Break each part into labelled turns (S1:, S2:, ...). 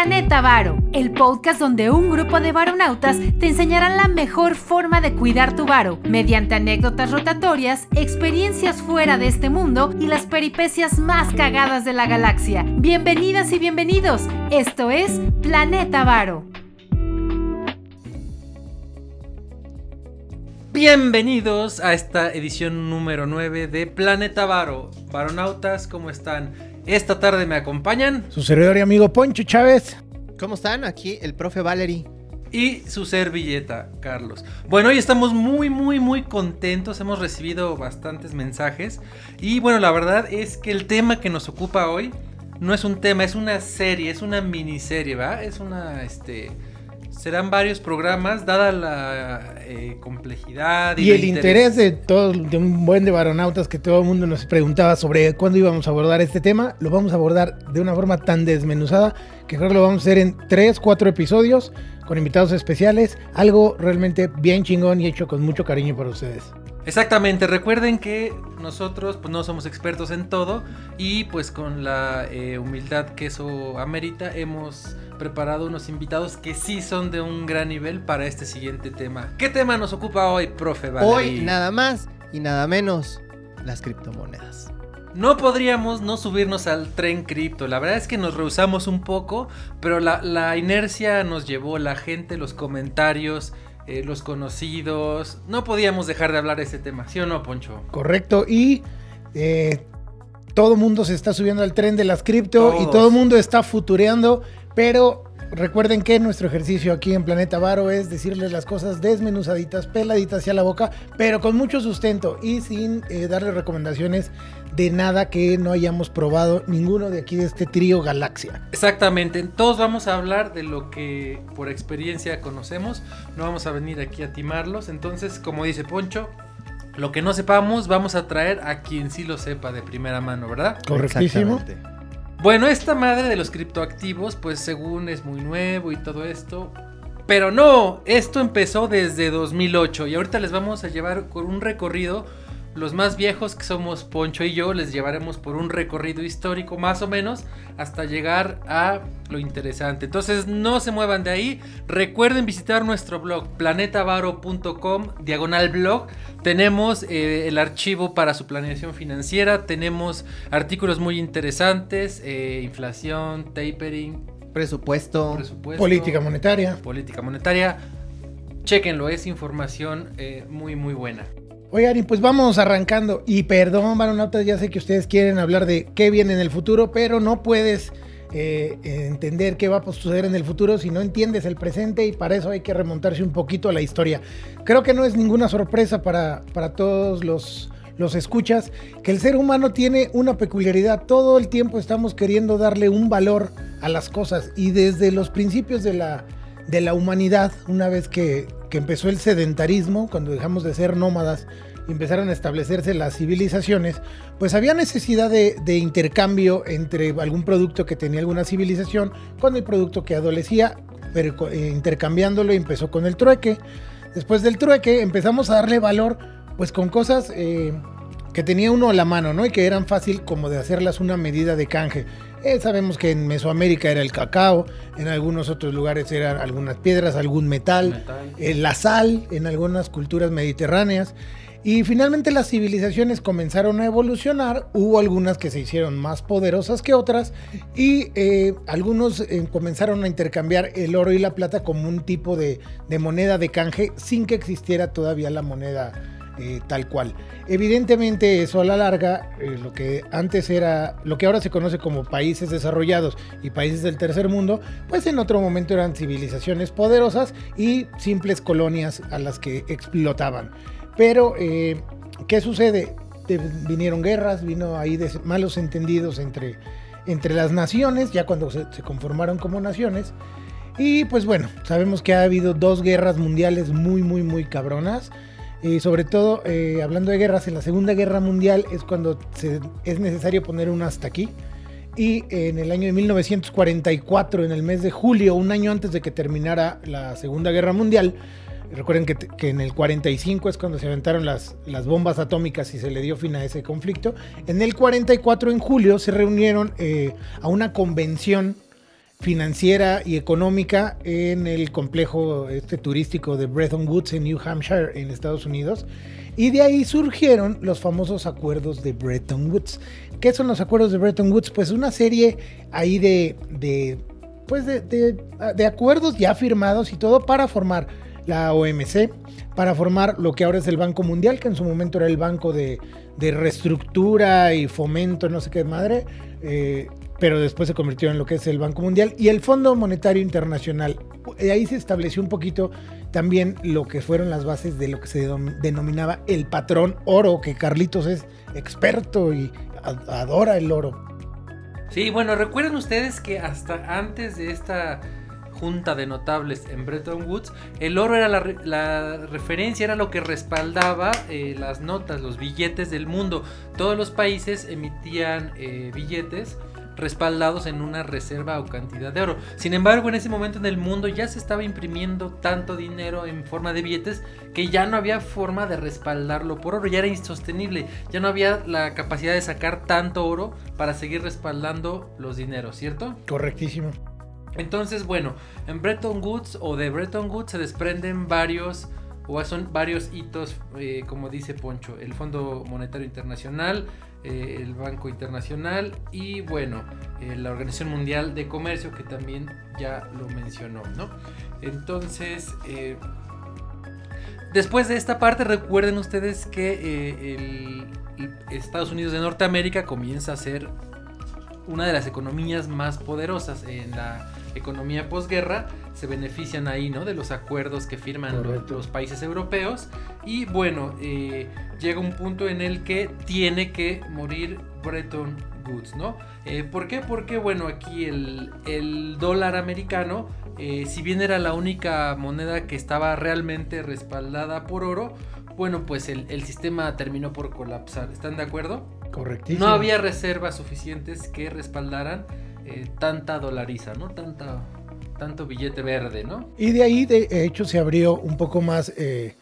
S1: Planeta Varo, el podcast donde un grupo de varonautas te enseñarán la mejor forma de cuidar tu varo, mediante anécdotas rotatorias, experiencias fuera de este mundo y las peripecias más cagadas de la galaxia. Bienvenidas y bienvenidos, esto es Planeta Varo.
S2: Bienvenidos a esta edición número 9 de Planeta Varo. Varonautas, ¿cómo están? Esta tarde me acompañan
S3: Su servidor y amigo Poncho Chávez.
S4: ¿Cómo están? Aquí el profe Valery.
S2: y su servilleta, Carlos. Bueno, hoy estamos muy, muy, muy contentos. Hemos recibido bastantes mensajes. Y bueno, la verdad es que el tema que nos ocupa hoy no es un tema, es una serie, es una miniserie, ¿va? Es una, este... Serán varios programas, dada la eh, complejidad
S3: Y,
S2: el
S3: interés de todo, de un buen de varonautas que todo el mundo nos preguntaba sobre cuándo íbamos a abordar este tema, lo vamos a abordar de una forma tan desmenuzada que creo que lo vamos a hacer en 3, 4 episodios con invitados especiales, algo realmente bien chingón y hecho con mucho cariño para ustedes.
S2: Exactamente, recuerden que nosotros pues no somos expertos en todo y pues con la eh, humildad que eso amerita hemos preparado unos invitados que sí son de un gran nivel para este siguiente tema. ¿Qué tema nos ocupa hoy, profe? Valery?
S4: Hoy nada más y nada menos las criptomonedas.
S2: No podríamos no subirnos al tren cripto. La verdad es que nos rehusamos un poco, pero la, la inercia nos llevó, la gente, los comentarios, eh, los conocidos. No podíamos dejar de hablar de este tema, ¿sí o no, Poncho?
S3: Correcto, y eh, todo mundo se está subiendo al tren de las cripto y todo el mundo está futureando, pero recuerden que nuestro ejercicio aquí en Planeta Varo es decirles las cosas desmenuzaditas, peladitas hacia la boca, pero con mucho sustento y sin eh, darles recomendaciones de nada que no hayamos probado ninguno de aquí de este trío Galaxia.
S2: Exactamente, todos vamos a hablar de lo que por experiencia conocemos, no vamos a venir aquí a timarlos, entonces como dice Poncho, lo que no sepamos vamos a traer a quien sí lo sepa de primera mano, ¿verdad?
S3: Correctísimo.
S4: Exactamente.
S2: Bueno, esta madre de los criptoactivos, pues según es muy nuevo y todo esto, pero no, esto empezó desde 2008 y ahorita les vamos a llevar con un recorrido. Los más viejos que somos Poncho y yo les llevaremos por un recorrido histórico más o menos hasta llegar a lo interesante. Entonces no se muevan de ahí. Recuerden visitar nuestro blog planetavaro.com diagonal blog. Tenemos eh, el archivo para su planeación financiera. Tenemos artículos muy interesantes. eh, inflación, tapering,
S4: Presupuesto.
S2: presupuesto.
S3: Política monetaria.
S2: Política monetaria. Chequenlo, es información eh, muy muy buena.
S3: Oigan, y pues vamos arrancando. Y perdón, varonautas, ya sé que ustedes quieren hablar de qué viene en el futuro, pero no puedes eh, entender qué va a suceder en el futuro si no entiendes el presente y para eso hay que remontarse un poquito a la historia. Creo que no es ninguna sorpresa para, para todos los, los escuchas que el ser humano tiene una peculiaridad. Todo el tiempo estamos queriendo darle un valor a las cosas y desde los principios de la, de la humanidad, una vez que, que empezó el sedentarismo, cuando dejamos de ser nómadas y empezaron a establecerse las civilizaciones, pues había necesidad de, de intercambio entre algún producto que tenía alguna civilización con el producto que adolecía, pero eh, intercambiándolo empezó con el trueque. Después del trueque empezamos a darle valor pues con cosas eh, que tenía uno a la mano, ¿no? Y que eran fácil como de hacerlas una medida de canje. Eh, sabemos que en Mesoamérica era el cacao, en algunos otros lugares eran algunas piedras, algún metal,
S2: Metal.
S3: eh, la sal en algunas culturas mediterráneas. Y finalmente las civilizaciones comenzaron a evolucionar, hubo algunas que se hicieron más poderosas que otras y eh, algunos eh, comenzaron a intercambiar el oro y la plata como un tipo de, de moneda de canje sin que existiera todavía la moneda eh, tal cual. Evidentemente eso a la larga, eh, lo que antes era, lo que ahora se conoce como países desarrollados y países del tercer mundo, pues en otro momento eran civilizaciones poderosas y simples colonias a las que explotaban. Pero, eh, ¿qué sucede? De- vinieron guerras, vino ahí malos entendidos entre, entre las naciones, ya cuando se, se conformaron como naciones. Y pues bueno, sabemos que ha habido dos guerras mundiales muy, muy, muy cabronas. Y sobre todo, eh, hablando de guerras, en la Segunda Guerra Mundial es cuando se- es necesario poner un hasta aquí. Y en el año de 1944, en el mes de julio, un año antes de que terminara la Segunda Guerra Mundial, recuerden que, que en el 45 es cuando se aventaron las, las bombas atómicas y se le dio fin a ese conflicto. En el 44, en julio, se reunieron eh, a una convención financiera y económica en el complejo este turístico de Bretton Woods en New Hampshire en Estados Unidos y de ahí surgieron los famosos acuerdos de Bretton Woods. ¿Qué son los acuerdos de Bretton Woods? Pues una serie ahí de, de pues de, de, acuerdos ya firmados y todo para formar la OMC, para formar lo que ahora es el Banco Mundial, que en su momento era el Banco de, de Reestructura y Fomento, no sé qué madre, eh, pero después se convirtió en lo que es el Banco Mundial y el Fondo Monetario Internacional. Ahí se estableció un poquito también lo que fueron las bases de lo que se denominaba el patrón oro, que Carlitos es experto y adora el oro.
S2: Sí, bueno, recuerden ustedes que hasta antes de esta junta de notables en Bretton Woods, el oro era la, referencia, era lo que respaldaba eh, las notas, los billetes del mundo. Todos los países emitían eh, billetes respaldados en una reserva o cantidad de oro. Sin embargo, en ese momento en el mundo ya se estaba imprimiendo tanto dinero en forma de billetes que ya no había forma de respaldarlo por oro, ya era insostenible, ya no había la capacidad de sacar tanto oro para seguir respaldando los dineros, ¿cierto?
S3: Correctísimo.
S2: Entonces, bueno, en Bretton Woods o de Bretton Woods se desprenden varios o son varios hitos, eh, como dice Poncho, el Fondo Monetario Internacional, eh, el Banco Internacional y bueno, eh, la Organización Mundial de Comercio que también ya lo mencionó, ¿no? Entonces, después de esta parte, recuerden ustedes que Estados Unidos de Norteamérica comienza a ser una de las economías más poderosas en la economía posguerra se benefician ahí, ¿no? De los acuerdos que firman los, países europeos. Y bueno, eh, llega un punto en el que tiene que morir Bretton Woods, ¿no? Eh, ¿Por qué? Porque, bueno, aquí el, dólar americano, eh, si bien era la única moneda que estaba realmente respaldada por oro, bueno, pues el, el sistema terminó por colapsar. ¿Están de acuerdo?
S3: Correctísimo.
S2: No había reservas suficientes que respaldaran tanta dolariza, ¿no? Tanta tanto billete verde, ¿no?
S3: Y de ahí, de hecho, se abrió un poco más, eh,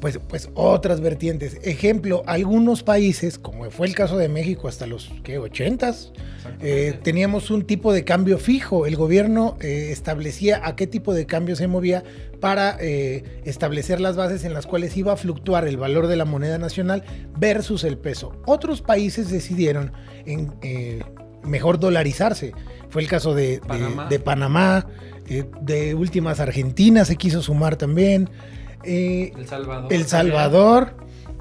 S3: pues, pues otras vertientes. Ejemplo, algunos países, como fue el caso de México hasta los ¿qué, 80s, eh, teníamos un tipo de cambio fijo. El gobierno eh, establecía a qué tipo de cambio se movía para establecer las bases en las cuales iba a fluctuar el valor de la moneda nacional versus el peso. Otros países decidieron en, mejor dolarizarse. Fue el caso de Panamá, de, eh, últimas Argentina se quiso sumar también.
S2: Eh, el Salvador.
S3: El Salvador.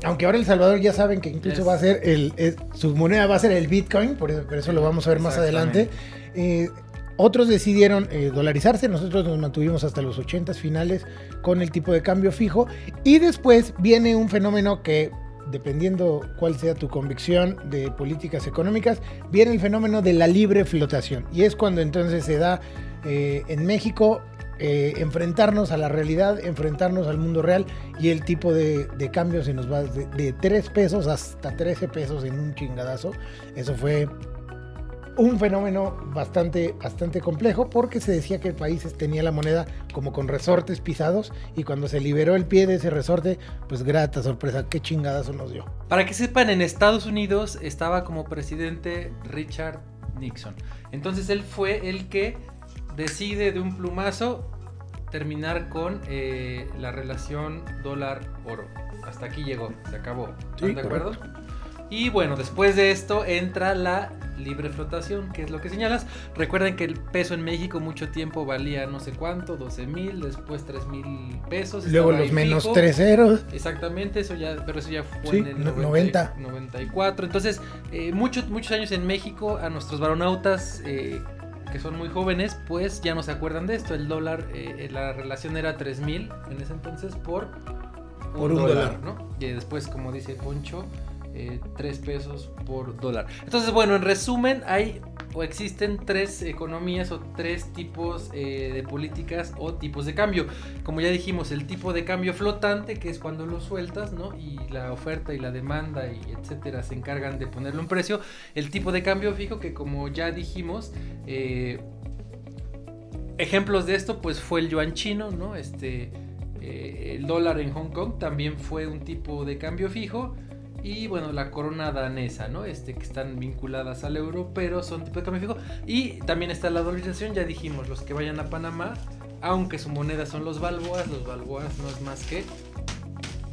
S3: Aunque ahora El Salvador ya saben que incluso va a ser el, su moneda va a ser el Bitcoin, por eso, lo vamos a ver más adelante. Eh, otros decidieron dolarizarse, nosotros nos mantuvimos hasta los 80 finales con el tipo de cambio fijo y después viene un fenómeno que dependiendo cuál sea tu convicción de políticas económicas, viene el fenómeno de la libre flotación. Y es cuando entonces se da eh, en México eh, enfrentarnos a la realidad, enfrentarnos al mundo real y el tipo de, cambio se nos va de, de 3 pesos hasta 13 pesos en un chingadazo. Eso fue un fenómeno bastante, bastante complejo porque se decía que el país tenía la moneda como con resortes pisados y cuando se liberó el pie de ese resorte, pues grata sorpresa, qué chingadazo nos dio.
S2: Para que sepan, en Estados Unidos estaba como presidente Richard Nixon. Entonces él fue el que decide de un plumazo terminar con eh, la relación dólar-oro. Hasta aquí llegó, se acabó. ¿Están de acuerdo? Y bueno, después de esto entra la libre flotación, que es lo que señalas. Recuerden que el peso en México mucho tiempo valía no sé cuánto, 12 mil, después 3 mil pesos.
S3: Luego los menos 3 ceros.
S2: Exactamente, eso ya, pero eso ya fue en el 90. 94. Entonces, eh, muchos, muchos años en México, a nuestros varonautas eh, que son muy jóvenes, pues ya no se acuerdan de esto. El dólar, eh, la relación era 3 mil en ese entonces por un, por un dólar, ¿no? Y después, como dice Poncho, eh, 3 pesos por dólar. Entonces, bueno, en resumen, hay o existen tres economías o tres tipos eh, de políticas o tipos de cambio. Como ya dijimos, el tipo de cambio flotante, que es cuando lo sueltas, ¿no? Y la oferta y la demanda y etcétera se encargan de ponerle un precio. El tipo de cambio fijo, que como ya dijimos, eh, ejemplos de esto, pues fue el yuan chino, ¿no? Este, eh, el dólar en Hong Kong también fue un tipo de cambio fijo y bueno, la corona danesa, ¿no? Este que están vinculadas al euro, pero son tipo de cambio fijo. Y también está la dolarización, ya dijimos, los que vayan a Panamá, aunque su moneda son los balboas, los balboas no es más que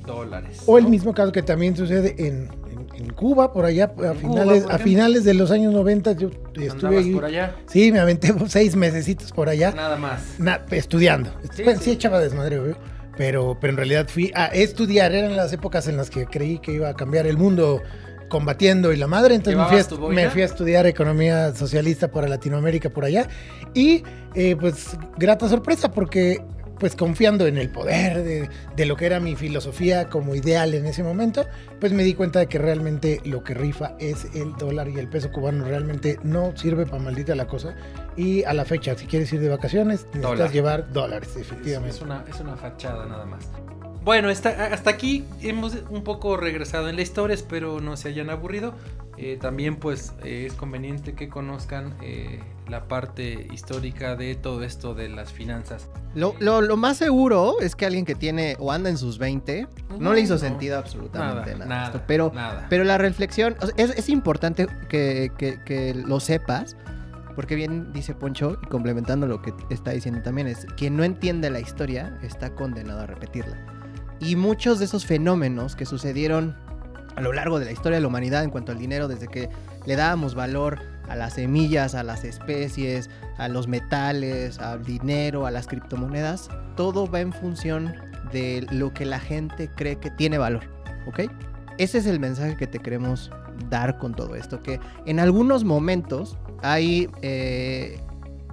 S2: dólares.
S3: O el mismo caso que también sucede en, en- en Cuba, por allá, a
S2: Cuba,
S3: finales,
S2: por
S3: a finales de los años 90, yo estuve ahí.
S2: por allá,
S3: Sí, me aventé seis mesecitos por allá.
S2: nada más.
S3: Na- estudiando.
S2: Sí,
S3: Bueno, sí,
S2: sí.
S3: echaba desmadre, obvio, Pero, pero en realidad fui a estudiar. Eran las épocas en las que creí que iba a cambiar el mundo combatiendo y la madre. Entonces me fui, a, me fui a estudiar economía socialista para Latinoamérica por allá. Y eh, pues grata sorpresa porque pues confiando en el poder de, de lo que era mi filosofía como ideal en ese momento, pues me di cuenta de que realmente lo que rifa es el dólar y el peso cubano realmente no sirve para maldita la cosa. Y a la fecha, si quieres ir de vacaciones, necesitas
S2: Dólar.
S3: llevar dólares,
S2: Es,
S3: efectivamente.
S2: es una, es una fachada nada más. Bueno, está- hasta aquí hemos un poco regresado en la historia, espero no se hayan aburrido. Eh, también pues eh, es conveniente que conozcan eh, la parte histórica de todo esto de las finanzas.
S4: Lo, lo- lo más seguro es que alguien que tiene o anda en sus 20 no,
S2: No,
S4: le hizo
S2: no.
S4: sentido absolutamente nada.
S2: nada,
S4: esto. Pero,
S2: nada.
S4: pero la reflexión, o sea, es, es importante que, que- que lo sepas, porque bien dice Poncho, y complementando lo que está diciendo también, es quien no entiende la historia está condenado a repetirla. Y muchos de esos fenómenos que sucedieron a lo largo de la historia de la humanidad en cuanto al dinero, desde que le dábamos valor a las semillas, a las especies, a los metales, al dinero, a las criptomonedas, todo va en función de lo que la gente cree que tiene valor, ¿ok? Ese es el mensaje que te queremos dar con todo esto, que en algunos momentos hay eh,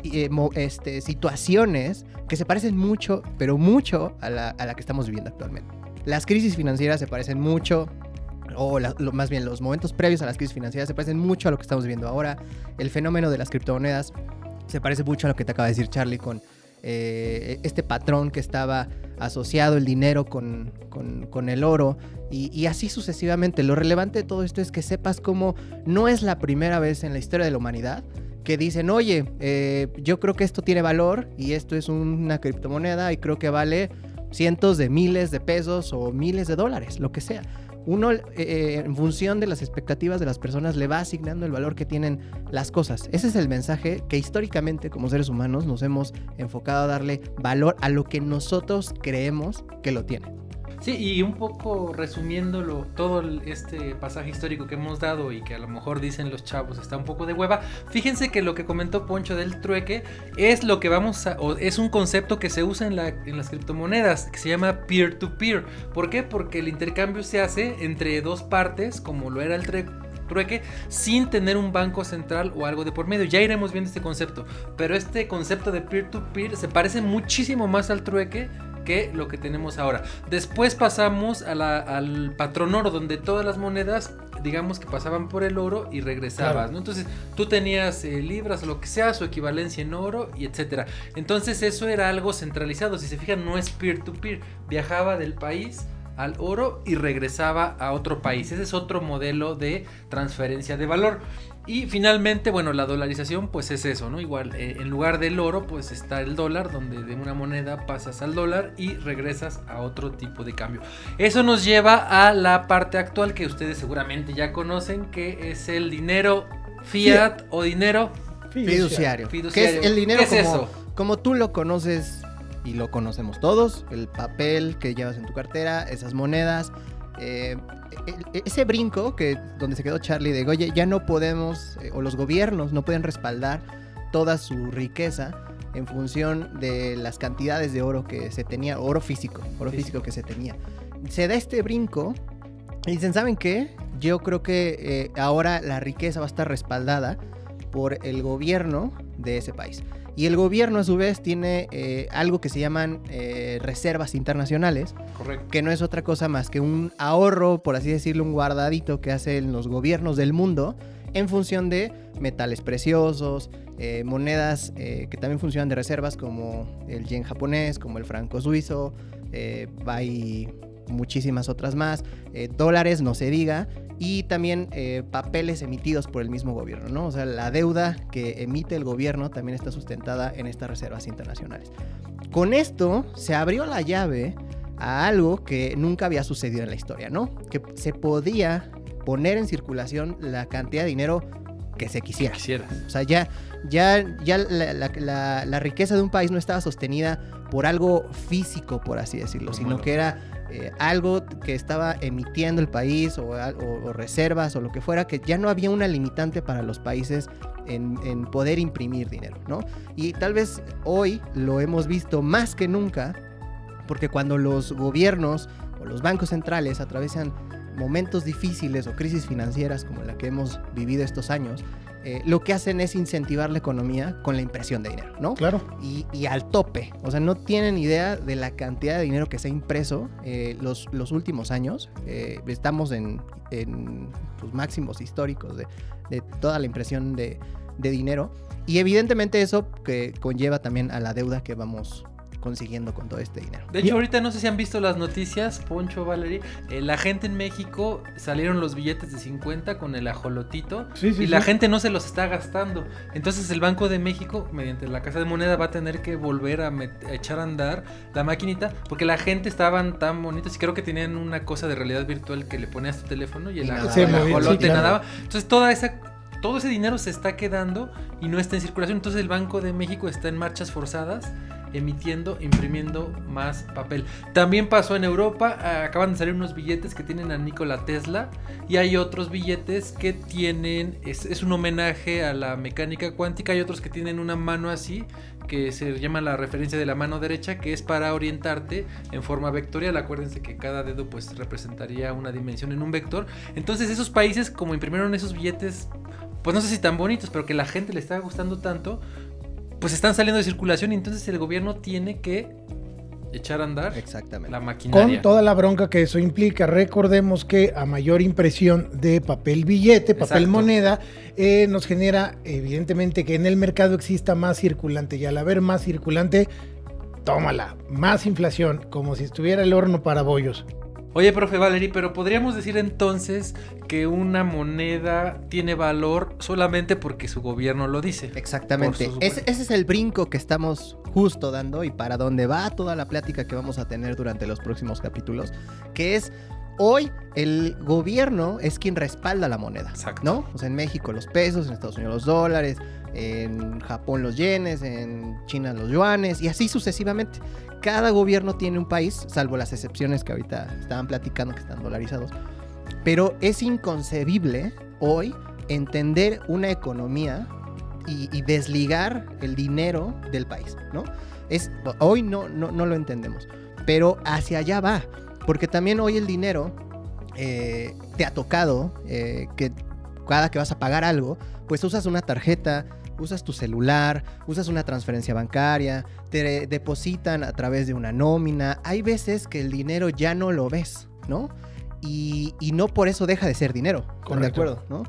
S4: eh, este, situaciones que se parecen mucho, pero mucho a la, a la que estamos viviendo actualmente. Las crisis financieras se parecen mucho, o más bien los momentos previos a las crisis financieras se parecen mucho a lo que estamos viviendo ahora. El fenómeno de las criptomonedas se parece mucho a lo que te acaba de decir Charlie con eh, este patrón que estaba asociado el dinero con, con- el oro y, y así sucesivamente. Lo relevante de todo esto es que sepas cómo no es la primera vez en la historia de la humanidad que dicen, oye, eh, yo creo que esto tiene valor y esto es una criptomoneda y creo que vale cientos de miles de pesos o miles de dólares, lo que sea. Uno, eh, eh, en función de las expectativas de las personas, le va asignando el valor que tienen las cosas. Ese es el mensaje que históricamente como seres humanos nos hemos enfocado a darle valor a lo que nosotros creemos que lo tiene.
S2: Sí, y un poco resumiéndolo, todo este pasaje histórico que hemos dado y que a lo mejor dicen los chavos está un poco de hueva, fíjense que lo que comentó Poncho del trueque es lo que vamos a, o es un concepto que se usa en, la- en las criptomonedas, que se llama peer-to-peer. ¿Por qué? Porque el intercambio se hace entre dos partes, como lo era el trueque, sin tener un banco central o algo de por medio. Ya iremos viendo este concepto, pero este concepto de peer-to-peer se parece muchísimo más al trueque que lo que tenemos ahora. Después pasamos a la- al patrón oro, donde todas las monedas, digamos que pasaban por el oro y regresabas,
S3: Claro.
S2: ¿no? Entonces tú tenías eh, libras o lo que sea, su equivalencia en oro y etcétera. Entonces eso era algo centralizado. Si se fijan, no es peer-to-peer. Viajaba del país al oro y regresaba a otro país. Ese es otro modelo de transferencia de valor. Y finalmente, bueno, la dolarización pues es eso, ¿no? Igual, eh, en lugar del oro pues está el dólar, donde de una moneda pasas al dólar y regresas a otro tipo de cambio. Eso nos lleva a la parte actual que ustedes seguramente ya conocen, que es el dinero fiat o dinero
S4: Fiduciario.
S2: Fiduciario.
S4: Que es el dinero
S2: ¿Qué es
S4: como,
S2: eso?
S4: como tú lo conoces y lo conocemos todos. El papel que llevas en tu cartera, esas monedas. Eh, el- ese brinco que donde se quedó Charlie de oye, ya no podemos, eh, o los gobiernos no pueden respaldar toda su riqueza en función de las cantidades de oro que se tenía, oro físico, oro físico,
S2: Físico.
S4: que se tenía. Se da este brinco y dicen, ¿saben qué? Yo creo que eh, ahora la riqueza va a estar respaldada por el gobierno de ese país. Y el gobierno a su vez tiene eh, algo que se llaman eh, reservas internacionales,
S2: Correcto.
S4: que no es otra cosa más que un ahorro, por así decirlo, un guardadito que hacen los gobiernos del mundo en función de metales preciosos, eh, monedas que también funcionan de reservas como el yen japonés, como el franco suizo, eh, muchísimas otras más, eh, dólares, no se diga, y también eh, papeles emitidos por el mismo gobierno, ¿no? O sea, la deuda que emite el gobierno también está sustentada en estas reservas internacionales. Con esto se abrió la llave a algo que nunca había sucedido en la historia, ¿no? Que se podía poner en circulación la cantidad de dinero que se quisiera.
S2: Quisiera.
S4: O sea, ya, ya, ya la, la- la- la riqueza de un país no estaba sostenida por algo físico, por así decirlo, sino que era eh, algo que estaba emitiendo el país o, reservas o lo que fuera, que ya no había una limitante para los países en, en poder imprimir dinero, ¿no? Y tal vez hoy lo hemos visto más que nunca, porque cuando los gobiernos o los bancos centrales atraviesan momentos difíciles o crisis financieras como la que hemos vivido estos años, eh, lo que hacen es incentivar la economía con la impresión de dinero, ¿no?
S3: Claro.
S4: y, y al tope. O sea, no tienen idea de la cantidad de dinero que se ha impreso eh, los, los últimos años. Eh, estamos en, en los máximos históricos de, de toda la impresión de, de dinero. Y evidentemente eso que conlleva también a la deuda que vamos consiguiendo con todo este dinero.
S2: De hecho, ahorita no sé si han visto las noticias, Poncho, Valerie. eh, la gente en México salieron los billetes de 50 con el ajolotito
S3: Sí, sí,
S2: y la gente no se los está gastando. Entonces, el Banco de México, mediante la Casa de Moneda, va a tener que volver a, echar a andar la maquinita porque la gente estaban tan bonitos y creo que tenían una cosa de realidad virtual que le ponías tu teléfono y el, ajolote
S3: claro.
S2: nadaba. Entonces, toda esa. Todo ese dinero se está quedando y no está en circulación. Entonces el Banco de México está en marchas forzadas emitiendo, imprimiendo más papel. También pasó en Europa, ah, acaban de salir unos billetes que tienen a Nikola Tesla y hay otros billetes que tienen, es, un homenaje a la mecánica cuántica, hay otros que tienen una mano así, que se llama la referencia de la mano derecha, que es para orientarte en forma vectorial. Acuérdense que cada dedo pues representaría una dimensión en un vector. Entonces esos países como imprimieron esos billetes, pues no sé si tan bonitos, pero que la gente le está gustando tanto, pues están saliendo de circulación y entonces el gobierno tiene que echar a andar
S4: Exactamente.
S2: la maquinaria.
S3: Con toda la bronca que eso implica. Recordemos que a mayor impresión de papel billete, papel
S2: Exacto.
S3: moneda, eh, nos genera evidentemente que en el mercado exista más circulante. Y al haber más circulante, tómala, más inflación, como si estuviera el horno para bollos.
S2: Oye, profe Valerie, pero podríamos decir entonces que una moneda tiene valor solamente porque su gobierno lo dice.
S4: Exactamente. Ese, es el brinco que estamos justo dando y para donde va toda la plática que vamos a tener durante los próximos capítulos, que es hoy el gobierno es quien respalda la moneda,
S2: Exacto.
S4: ¿no? O sea, en México los pesos, en Estados Unidos los dólares, en Japón los yenes, en China los yuanes y así sucesivamente. Cada gobierno tiene un país, salvo las excepciones que ahorita estaban platicando que están dolarizados, pero es inconcebible hoy entender una economía y, desligar el dinero del país, ¿no? Es, hoy no, no, no lo entendemos, pero hacia allá va, porque también hoy el dinero eh, te ha tocado eh, que cada que vas a pagar algo, pues usas una tarjeta, usas tu celular, usas una transferencia bancaria, te depositan a través de una nómina. Hay veces que el dinero ya no lo ves, ¿no? Y, y no por eso deja de ser dinero. ¿están ¿De acuerdo? ¿no?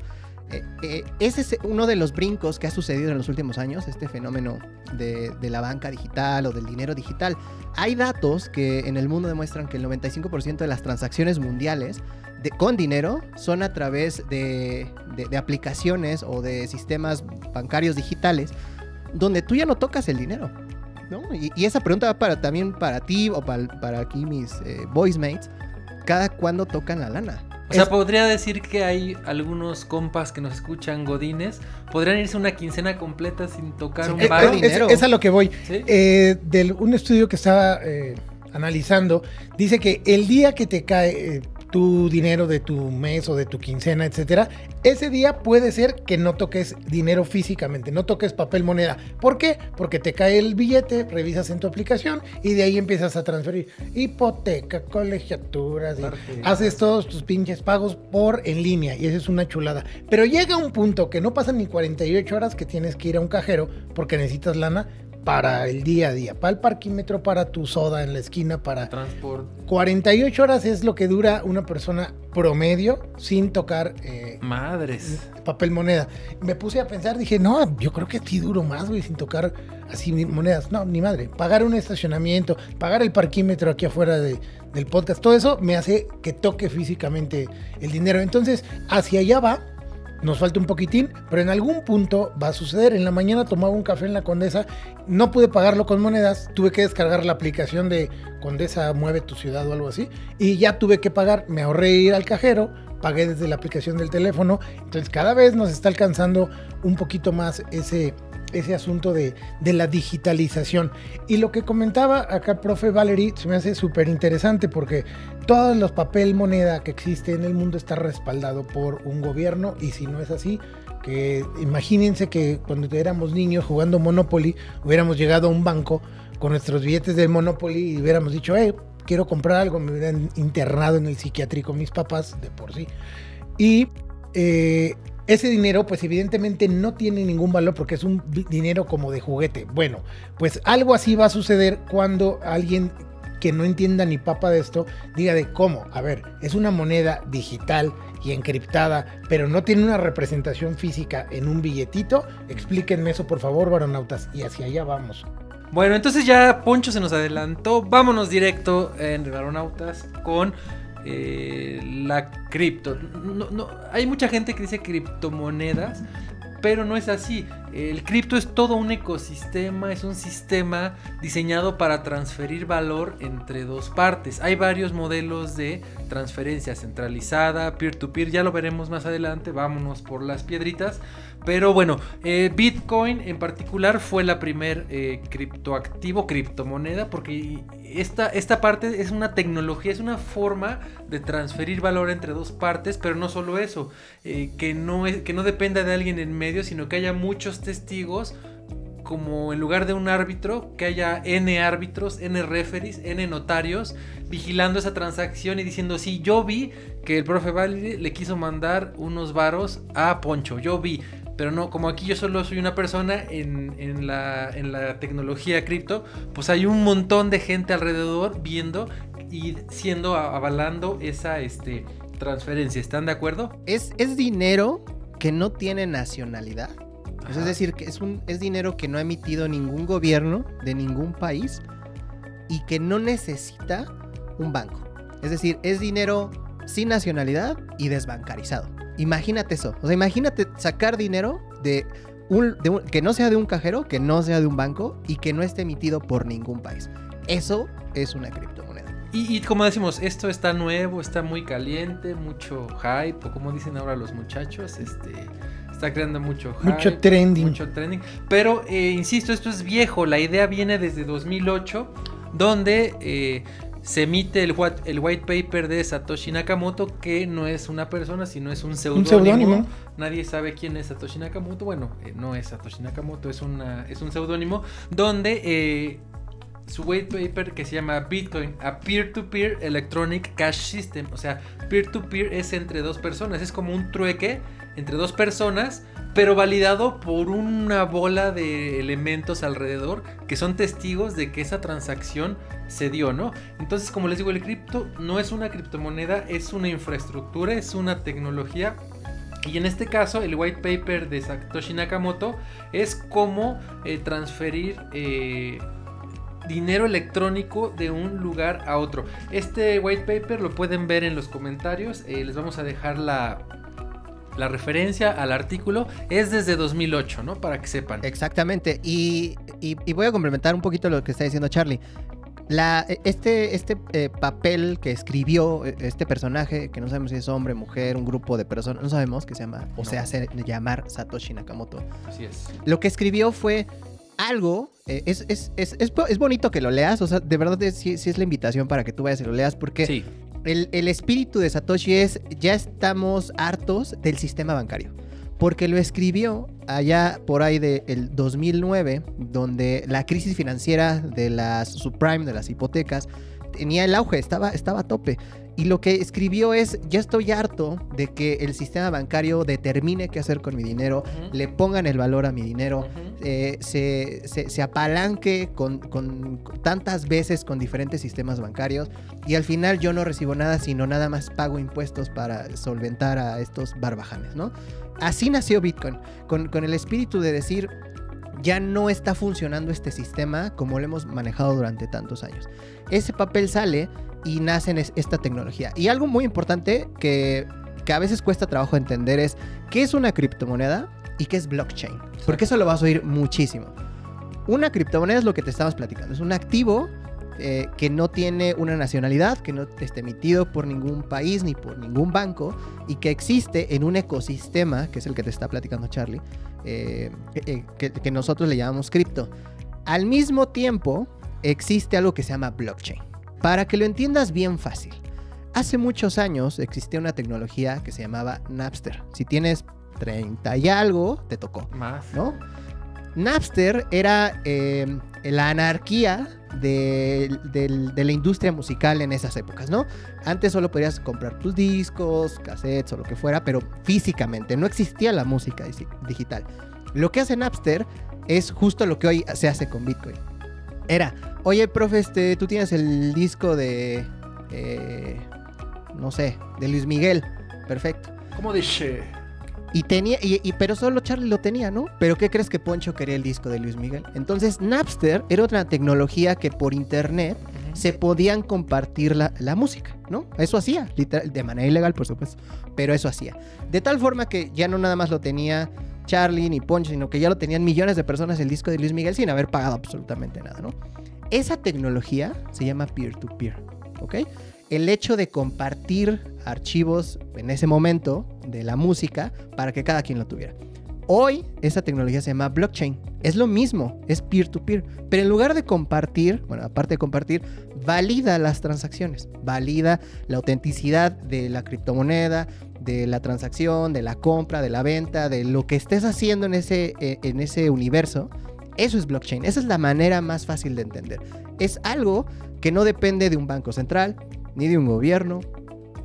S4: Eh, eh, ese es uno de los brincos que ha sucedido en los últimos años, este fenómeno de, de la banca digital o del dinero digital. Hay datos que en el mundo demuestran que el 95% de las transacciones mundiales de- con dinero son a través de, de- de aplicaciones o de sistemas bancarios digitales donde tú ya no tocas el dinero. ¿no? Y, y esa pregunta va para, también para ti o para, para aquí mis eh, voice mates. ¿Cada cuándo tocan la lana?
S2: O sea,
S3: Es-
S2: podría decir que hay algunos compas que nos escuchan godines, podrían irse una quincena completa sin tocar un
S3: Eh,
S2: bar.
S4: dinero.
S3: es, es a lo que voy.
S2: ¿Sí?
S3: Eh, de un estudio que estaba eh, analizando, dice que el día que te cae eh, tu dinero de tu mes o de tu quincena, etcétera, ese día puede ser que no toques dinero físicamente, no toques papel moneda. ¿Por qué? Porque te cae el billete, revisas en tu aplicación y de ahí empiezas a transferir hipoteca, colegiaturas, y haces todos tus pinches pagos por en línea y esa es una chulada. Pero llega un punto que no pasan ni 48 horas que tienes que ir a un cajero porque necesitas lana para el día a día, para el parquímetro, para tu soda en la esquina, para
S2: Transporte.
S3: 48 horas es lo que dura una persona promedio sin tocar eh,
S2: Madres.
S3: papel moneda. Me puse a pensar, dije, no, yo creo que sí duro más, güey, sin tocar así monedas. No, ni madre. Pagar un estacionamiento, pagar el parquímetro aquí afuera de- del podcast, todo eso me hace que toque físicamente el dinero. Entonces, hacia allá va. Nos falta un poquitín, pero en algún punto va a suceder. En la mañana tomaba un café en la Condesa, no pude pagarlo con monedas, tuve que descargar la aplicación de Condesa Mueve tu ciudad o algo así, y ya tuve que pagar, me ahorré ir al cajero, pagué desde la aplicación del teléfono, entonces cada vez nos está alcanzando un poquito más ese ese asunto de, de, la digitalización. Y lo que comentaba acá, profe Valerie, se me hace súper interesante porque todos los papel moneda que existe en el mundo está respaldado por un gobierno y si no es así, que imagínense que cuando éramos niños jugando Monopoly, hubiéramos llegado a un banco con nuestros billetes del Monopoly y hubiéramos dicho, eh, quiero comprar algo, me hubieran internado en el psiquiátrico mis papás de por sí. Y eh, ese dinero, pues evidentemente no tiene ningún valor porque es un dinero como de juguete. Bueno, pues algo así va a suceder cuando alguien que no entienda ni papa de esto diga de cómo. A ver, es una moneda digital y encriptada, pero no tiene una representación física en un billetito. Explíquenme eso, por favor, varonautas, y hacia allá vamos.
S2: Bueno, entonces ya Poncho se nos adelantó. Vámonos directo en Varonautas con eh, la cripto. No, hay mucha gente que dice criptomonedas, pero no es así. El cripto es todo un ecosistema, es un sistema diseñado para transferir valor entre dos partes. Hay varios modelos de transferencia centralizada, peer-to-peer, ya lo veremos más adelante, vámonos por las piedritas. Pero bueno, eh, Bitcoin en particular fue la primer eh, criptoactivo, criptomoneda, porque esta, esta parte es una tecnología, es una forma de transferir valor entre dos partes, pero no solo eso, eh, que, no es, que no dependa de alguien en medio, sino que haya muchos testigos, como en lugar de un árbitro, que haya N árbitros, N referees, N notarios, vigilando esa transacción y diciendo, sí, yo vi que el profe Valide le quiso mandar unos varos a Poncho, yo vi. Pero no, como aquí yo solo soy una persona en, la, tecnología cripto, pues hay un montón de gente alrededor viendo y siendo avalando esa este, transferencia. ¿Están de acuerdo?
S4: Es, es dinero que no tiene nacionalidad. Es decir, que es, un, es dinero que no ha emitido ningún gobierno de ningún país y que no necesita un banco. Es decir, es dinero sin nacionalidad y desbancarizado. Imagínate eso. O sea, imagínate sacar dinero de un, que no sea de un cajero, que no sea de un banco y que no esté emitido por ningún país. Eso es una criptomoneda.
S2: Y, como decimos, esto está nuevo, está muy caliente, mucho hype, o como dicen ahora los muchachos, este está creando mucho
S3: hype, mucho trending.
S2: Mucho trending. Pero, eh, insisto, esto es viejo. La idea viene desde 2008, donde eh, se emite el, el, white paper de Satoshi Nakamoto, que no es una persona, sino es un seudónimo. Nadie sabe quién es Satoshi Nakamoto. Bueno, eh, no es Satoshi Nakamoto, es, una, es un seudónimo donde eh, su white paper que se llama Bitcoin, a peer-to-peer electronic cash system. O sea, peer-to-peer -peer es entre dos personas, es como un trueque entre dos personas pero validado por una bola de elementos alrededor que son testigos de que esa transacción se dio, ¿no? Entonces, como les digo, el cripto no es una criptomoneda, es una infraestructura, es una tecnología. Y en este caso, el white paper de Satoshi Nakamoto es cómo eh, transferir eh, dinero electrónico de un lugar a otro. Este white paper lo pueden ver en los comentarios. Eh, les vamos a dejar la, la referencia al artículo es desde 2008, ¿no? Para que sepan.
S4: Exactamente. Y, voy a complementar un poquito lo que está diciendo Charlie. La, este este eh, papel que escribió eh, este personaje, que no sabemos si es hombre, mujer, un grupo de personas, no sabemos, que se llama, o se hace llamar Satoshi Nakamoto.
S2: Así es.
S4: Lo que escribió fue algo, eh, es, es, es, es, bonito que lo leas, o sea, de verdad sí, es la invitación para que tú vayas y lo leas, porque sí. El, espíritu de Satoshi es, ya estamos hartos del sistema bancario. Porque lo escribió allá por ahí del 2009, donde la crisis financiera de las subprime, de las hipotecas, tenía el auge, estaba, estaba a tope. Y lo que escribió es, ya estoy harto de que el sistema bancario determine qué hacer con mi dinero, le pongan el valor a mi dinero, eh, se, apalanque con, tantas veces con diferentes sistemas bancarios y al final yo no recibo nada, sino nada más pago impuestos para solventar a estos barbajanes, ¿no? Así nació Bitcoin, con, con el espíritu de decir, ya no está funcionando este sistema como lo hemos manejado durante tantos años. Ese papel sale y nace en esta tecnología. Y algo muy importante que que a veces cuesta trabajo entender es qué es una criptomoneda y qué es blockchain. Porque eso lo vas a oír muchísimo. Una criptomoneda es lo que te estabas platicando. Es un activo eh, que no tiene una nacionalidad, que no esté emitido por ningún país ni por ningún banco y que existe en un ecosistema, que es el que te está platicando Charlie, eh, eh, que, que nosotros le llamamos cripto. Al mismo tiempo, existe algo que se llama blockchain. Para que lo entiendas bien fácil, hace muchos años existía una tecnología que se llamaba Napster. Si tienes 30 y algo, te tocó,
S2: Más.
S4: ¿no? Napster era eh, la anarquía de, de la industria musical en esas épocas, ¿no? Antes solo podías comprar tus discos, cassettes o lo que fuera, pero físicamente no existía la música digital. Lo que hace Napster es justo lo que hoy se hace con Bitcoin. Era, oye, profe, este, tú tienes el disco de, eh, no sé, de Luis Miguel. Perfecto.
S2: ¿Cómo dice?
S4: Y tenía, y, y- pero solo Charlie lo tenía, ¿no? Pero ¿qué crees que Poncho quería el disco de Luis Miguel? Entonces Napster era otra tecnología que por internet se podían compartir la, la música, ¿no? Eso hacía, literal, de manera ilegal, por supuesto, pero eso hacía. De tal forma que ya no nada más lo tenía Charlie ni Poncho, sino que ya lo tenían millones de personas el disco de Luis Miguel sin haber pagado absolutamente nada, ¿no? Esa tecnología se llama peer-to-peer, ¿ok? El hecho de compartir archivos en ese momento de la música para que cada quien lo tuviera. Hoy esa tecnología se llama blockchain. Es lo mismo, es peer-to-peer. Pero en lugar de compartir, bueno, aparte de compartir, valida las transacciones. Valida la autenticidad de la criptomoneda, de la transacción, de la compra, de la venta, de lo que estés haciendo en ese, eh, en ese universo. Eso es blockchain. Esa es la manera más fácil de entender. Es algo que no depende de un banco central, ni de un gobierno,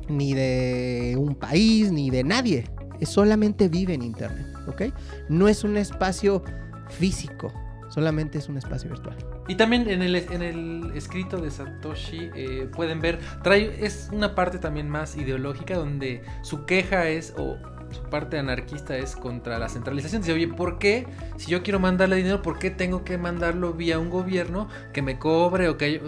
S4: ni de un país, ni de nadie. Solamente vive en Internet, ¿ok? No es un espacio físico, solamente es un espacio virtual.
S2: Y también en el, en el escrito de Satoshi eh, pueden ver, trae, es una parte también más ideológica donde su queja es, o su parte anarquista es contra la centralización. Dice, oye, ¿por qué? Si yo quiero mandarle dinero, ¿por qué tengo que mandarlo vía un gobierno que me cobre o que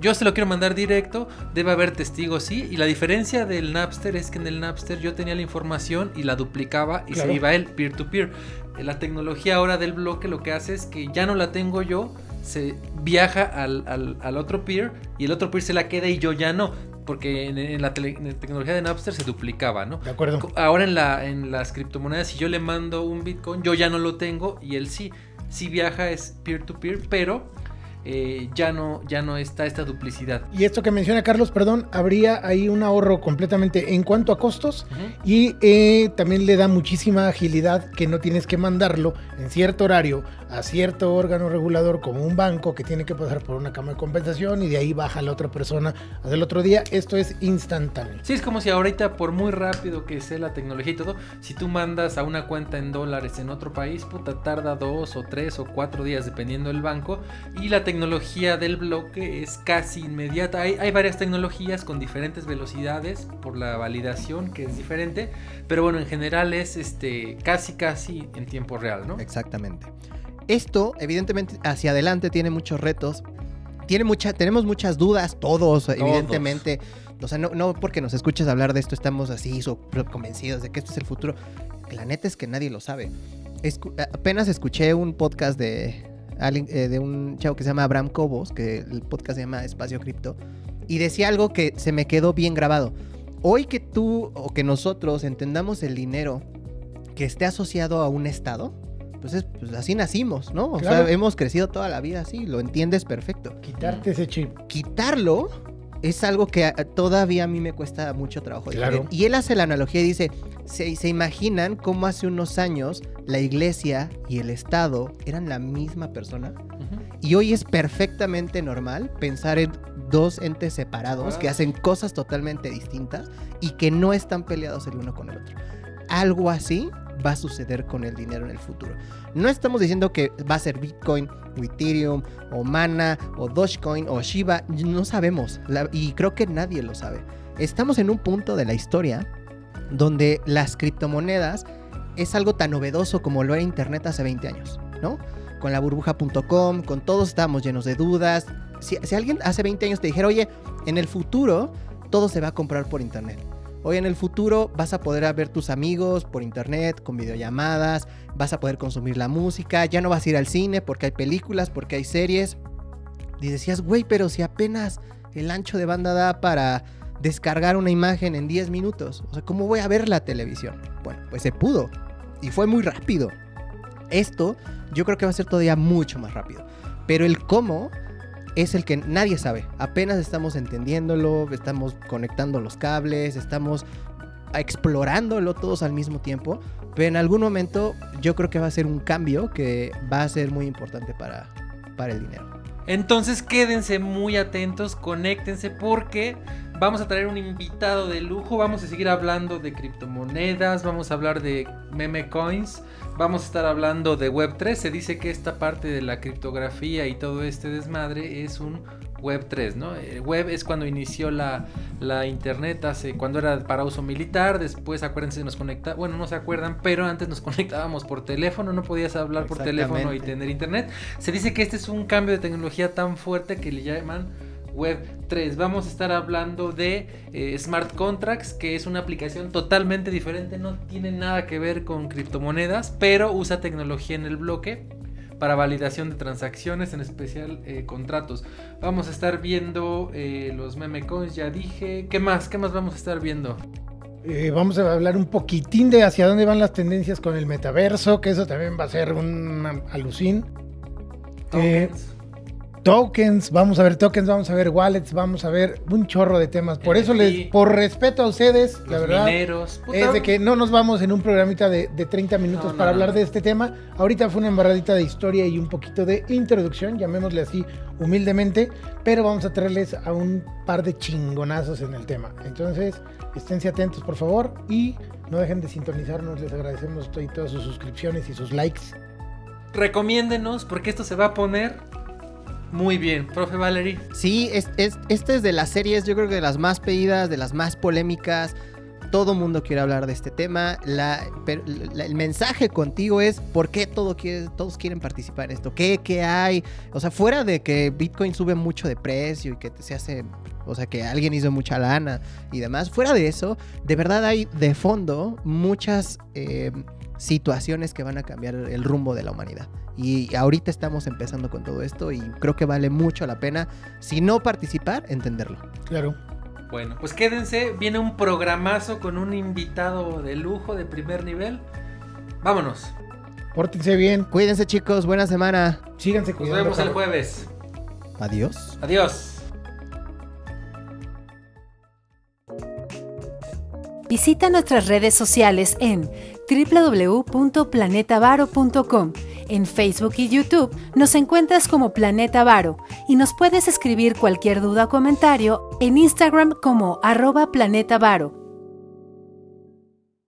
S2: Yo se lo quiero mandar directo, debe haber testigos, sí. Y la diferencia del Napster es que en el Napster yo tenía la información y la duplicaba y
S3: Claro.
S2: se iba él peer-to-peer. Eh, La tecnología ahora del bloque lo que hace es que ya no la tengo yo, se viaja al, al- al otro peer y el otro peer se la queda y yo ya no. Porque en, en la, tele- en la tecnología de Napster se duplicaba, ¿no?
S3: De acuerdo.
S2: Ahora en, la, en las criptomonedas, si yo le mando un Bitcoin, yo ya no lo tengo y él sí. Si viaja es peer-to-peer, pero eh, ya, no, ya no está esta duplicidad.
S3: Y esto que menciona Carlos, perdón, habría ahí un ahorro completamente en cuanto a costos y eh, también le da muchísima agilidad que no tienes que mandarlo en cierto horario a cierto órgano regulador como un banco que tiene que pasar por una cama de compensación y de ahí baja la otra persona hasta el otro día. Esto es instantáneo.
S2: Sí, es como si ahorita, por muy rápido que sea la tecnología y todo, si tú mandas a una cuenta en dólares en otro país, puta, tarda dos o tres o cuatro días dependiendo del banco. Y la tecnología del bloque es casi inmediata. Hay, hay varias tecnologías con diferentes velocidades por la validación que es diferente. Pero bueno, en general es este casi casi en tiempo real, ¿no?
S4: Exactamente. Esto, evidentemente, hacia adelante tiene muchos retos. Tiene mucha, tenemos muchas dudas, todos, evidentemente. O sea, no, no porque nos escuches hablar de esto estamos así convencidos de que esto es el futuro. La neta es que nadie lo sabe. Escu- apenas escuché un podcast de, de un chavo que se llama Abraham Cobos, que el podcast se llama Espacio Cripto, y decía algo que se me quedó bien grabado. Hoy que tú o que nosotros entendamos el dinero que esté asociado a un estado, pues, es- pues así nacimos, ¿no? O
S3: Claro.
S4: sea, hemos crecido toda la vida así, lo entiendes perfecto.
S3: Quitarte ese chip.
S4: Quitarlo es algo que a- todavía a mí me cuesta mucho trabajo.
S3: Claro.
S4: Y él hace la analogía y dice, ¿se, se imaginan cómo hace unos años la iglesia y el Estado eran la misma persona? Y hoy es perfectamente normal pensar en dos entes separados
S2: Ah.
S4: que hacen cosas totalmente distintas y que no están peleados el uno con el otro. Algo así va a suceder con el dinero en el futuro. No estamos diciendo que va a ser Bitcoin o Ethereum o Mana o Dogecoin o Shiba, no sabemos La- y creo que nadie lo sabe. Estamos en un punto de la historia donde las criptomonedas es algo tan novedoso como lo era Internet hace 20 años, ¿no? Con la burbuja.com, con todos estábamos llenos de dudas. Si, alguien hace 20 años te dijera, oye, en el futuro todo se va a comprar por Internet. Hoy en el futuro vas a poder ver tus amigos por internet, con videollamadas, vas a poder consumir la música, ya no vas a ir al cine porque hay películas, porque hay series. Y decías, güey, pero si apenas el ancho de banda da para descargar una imagen en 10 minutos. O sea, ¿cómo voy a ver la televisión? Bueno, pues se pudo. Y fue muy rápido. Esto yo creo que va a ser todavía mucho más rápido. Pero el cómo es el que nadie sabe. Apenas estamos entendiéndolo, estamos conectando los cables, estamos explorándolo todos al mismo tiempo. Pero en algún momento yo creo que va a ser un cambio que va a ser muy importante para, para el dinero.
S2: Entonces quédense muy atentos, conéctense porque vamos a traer un invitado de lujo, vamos a seguir hablando de criptomonedas, vamos a hablar de meme coins, vamos a estar hablando de Web3. Se dice que esta parte de la criptografía y todo este desmadre es un Web 3, ¿no? El web es cuando inició la, la, internet, hace, cuando era para uso militar, después acuérdense, nos conecta, bueno, no se acuerdan, pero antes nos conectábamos por teléfono, no podías hablar por teléfono y tener internet. Se dice que este es un cambio de tecnología tan fuerte que le llaman Web 3. Vamos a estar hablando de eh, Smart Contracts, que es una aplicación totalmente diferente, no tiene nada que ver con criptomonedas, pero usa tecnología en el bloque para validación de transacciones, en especial eh, contratos. Vamos a estar viendo eh, los meme coins, ya dije. ¿Qué más? ¿Qué más vamos a estar viendo?
S3: Eh, vamos a hablar un poquitín de hacia dónde van las tendencias con el metaverso, que eso también va a ser un alucín.
S2: Tokens
S3: tokens, vamos a ver tokens, vamos a ver wallets, vamos a ver un chorro de temas. Por eso les, por respeto a ustedes, la verdad, es de que no nos vamos en un programita de, 30 minutos para hablar de este tema. Ahorita fue una embarradita de historia y un poquito de introducción, llamémosle así humildemente, pero vamos a traerles a un par de chingonazos en el tema. Entonces, esténse atentos, por favor, y no dejen de sintonizarnos. Les agradecemos todas sus suscripciones y sus likes.
S2: Recomiéndenos porque esto se va a poner muy bien, profe Valerie.
S4: Sí, es, es, este es de las series, yo creo que de las más pedidas, de las más polémicas. Todo mundo quiere hablar de este tema. La, el mensaje contigo es por qué todo quiere, todos quieren participar en esto. ¿Qué, ¿Qué hay? O sea, fuera de que Bitcoin sube mucho de precio y que se hace, o sea, que alguien hizo mucha lana y demás. Fuera de eso, de verdad hay de fondo muchas eh, situaciones que van a cambiar el rumbo de la humanidad. Y ahorita estamos empezando con todo esto y creo que vale mucho la pena, si no participar, entenderlo.
S3: Claro.
S2: Bueno, pues quédense, viene un programazo con un invitado de lujo de primer nivel. Vámonos.
S3: Pórtense bien.
S4: Cuídense chicos, buena semana.
S3: Síganse
S2: cuidando. Nos vemos el jueves.
S4: Adiós.
S2: Adiós.
S1: Visita nuestras redes sociales en www.planetavaro.com. En Facebook y YouTube nos encuentras como Planeta Varo y nos puedes escribir cualquier duda o comentario en Instagram como arroba Planeta Varo.